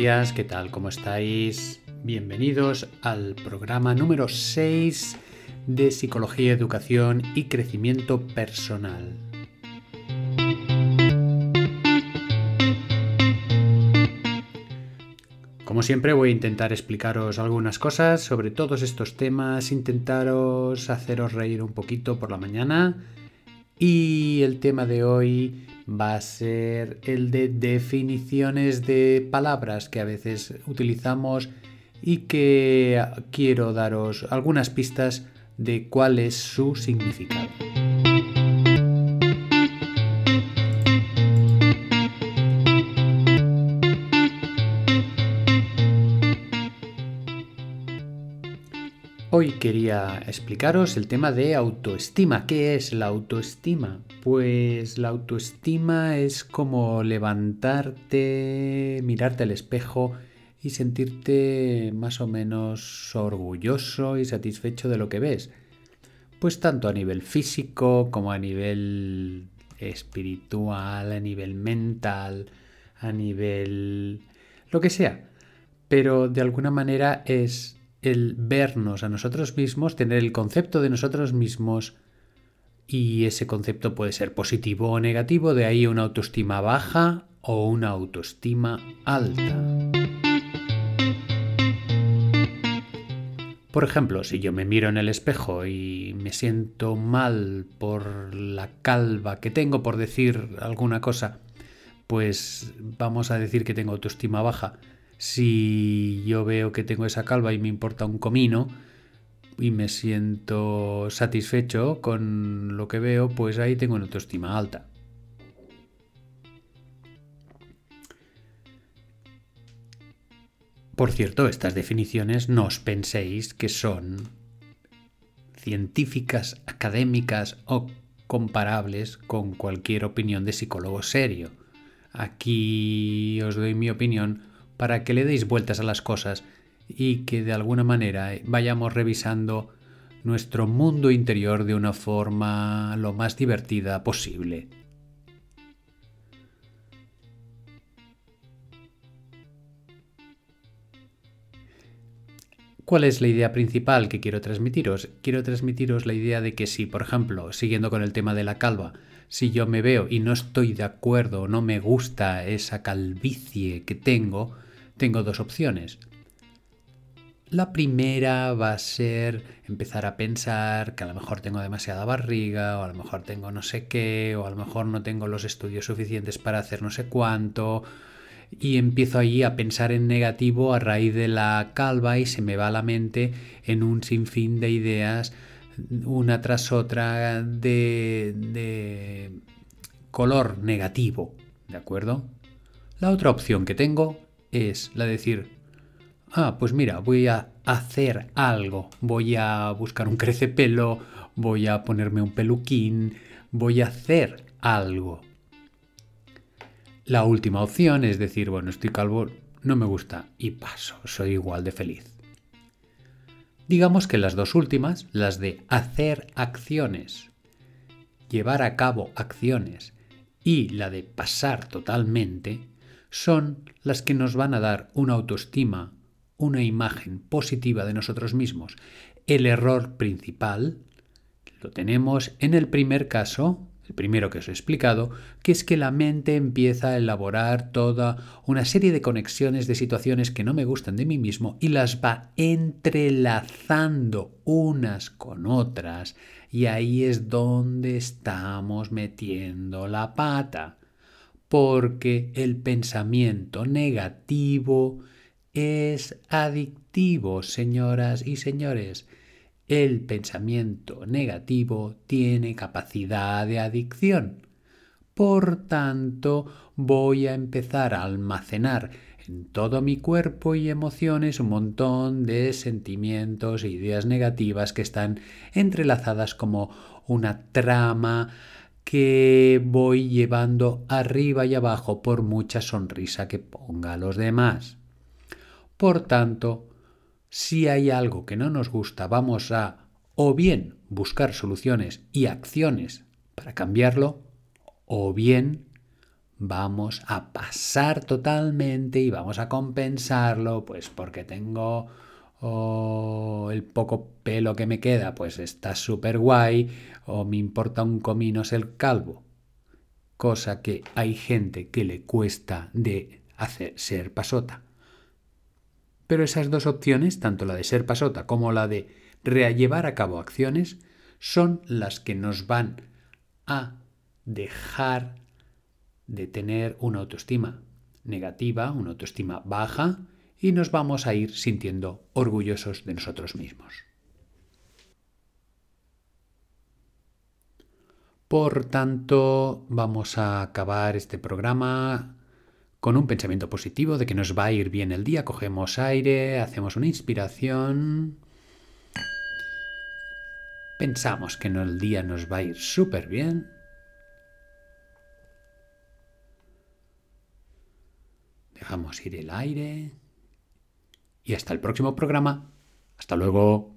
días, ¿qué tal? ¿Cómo estáis? Bienvenidos al programa número 6 de Psicología, Educación y Crecimiento Personal. Como siempre voy a intentar explicaros algunas cosas sobre todos estos temas, intentaros haceros reír un poquito por la mañana y el tema de hoy va a ser el de definiciones de palabras que a veces utilizamos y que quiero daros algunas pistas de cuál es su significado. Hoy quería explicaros el tema de autoestima. ¿Qué es la autoestima? Pues la autoestima es como levantarte, mirarte al espejo y sentirte más o menos orgulloso y satisfecho de lo que ves. Pues tanto a nivel físico como a nivel espiritual, a nivel mental, a nivel... lo que sea. Pero de alguna manera es el vernos a nosotros mismos, tener el concepto de nosotros mismos y ese concepto puede ser positivo o negativo, de ahí una autoestima baja o una autoestima alta. Por ejemplo, si yo me miro en el espejo y me siento mal por la calva que tengo, por decir alguna cosa, pues vamos a decir que tengo autoestima baja. Si yo veo que tengo esa calva y me importa un comino y me siento satisfecho con lo que veo, pues ahí tengo una autoestima alta. Por cierto, estas definiciones no os penséis que son científicas, académicas o comparables con cualquier opinión de psicólogo serio. Aquí os doy mi opinión para que le deis vueltas a las cosas y que de alguna manera vayamos revisando nuestro mundo interior de una forma lo más divertida posible. ¿Cuál es la idea principal que quiero transmitiros? Quiero transmitiros la idea de que si, por ejemplo, siguiendo con el tema de la calva, si yo me veo y no estoy de acuerdo, no me gusta esa calvicie que tengo, tengo dos opciones. La primera va a ser empezar a pensar que a lo mejor tengo demasiada barriga, o a lo mejor tengo no sé qué, o a lo mejor no tengo los estudios suficientes para hacer no sé cuánto, y empiezo ahí a pensar en negativo a raíz de la calva y se me va la mente en un sinfín de ideas, una tras otra, de, de color negativo, ¿de acuerdo? La otra opción que tengo es la de decir, ah, pues mira, voy a hacer algo, voy a buscar un crecepelo, voy a ponerme un peluquín, voy a hacer algo. La última opción es decir, bueno, estoy calvo, no me gusta y paso, soy igual de feliz. Digamos que las dos últimas, las de hacer acciones, llevar a cabo acciones y la de pasar totalmente, son las que nos van a dar una autoestima, una imagen positiva de nosotros mismos. El error principal lo tenemos en el primer caso, el primero que os he explicado, que es que la mente empieza a elaborar toda una serie de conexiones de situaciones que no me gustan de mí mismo y las va entrelazando unas con otras y ahí es donde estamos metiendo la pata porque el pensamiento negativo es adictivo, señoras y señores. El pensamiento negativo tiene capacidad de adicción. Por tanto, voy a empezar a almacenar en todo mi cuerpo y emociones un montón de sentimientos e ideas negativas que están entrelazadas como una trama que voy llevando arriba y abajo por mucha sonrisa que ponga a los demás. Por tanto, si hay algo que no nos gusta, vamos a o bien buscar soluciones y acciones para cambiarlo, o bien vamos a pasar totalmente y vamos a compensarlo, pues porque tengo o el poco pelo que me queda, pues está súper guay, o me importa un comino ser calvo. Cosa que hay gente que le cuesta de hacer ser pasota. Pero esas dos opciones, tanto la de ser pasota como la de llevar a cabo acciones, son las que nos van a dejar de tener una autoestima negativa, una autoestima baja, y nos vamos a ir sintiendo orgullosos de nosotros mismos. Por tanto, vamos a acabar este programa con un pensamiento positivo de que nos va a ir bien el día. Cogemos aire, hacemos una inspiración. Pensamos que el día nos va a ir súper bien. Dejamos ir el aire. Y hasta el próximo programa. Hasta luego.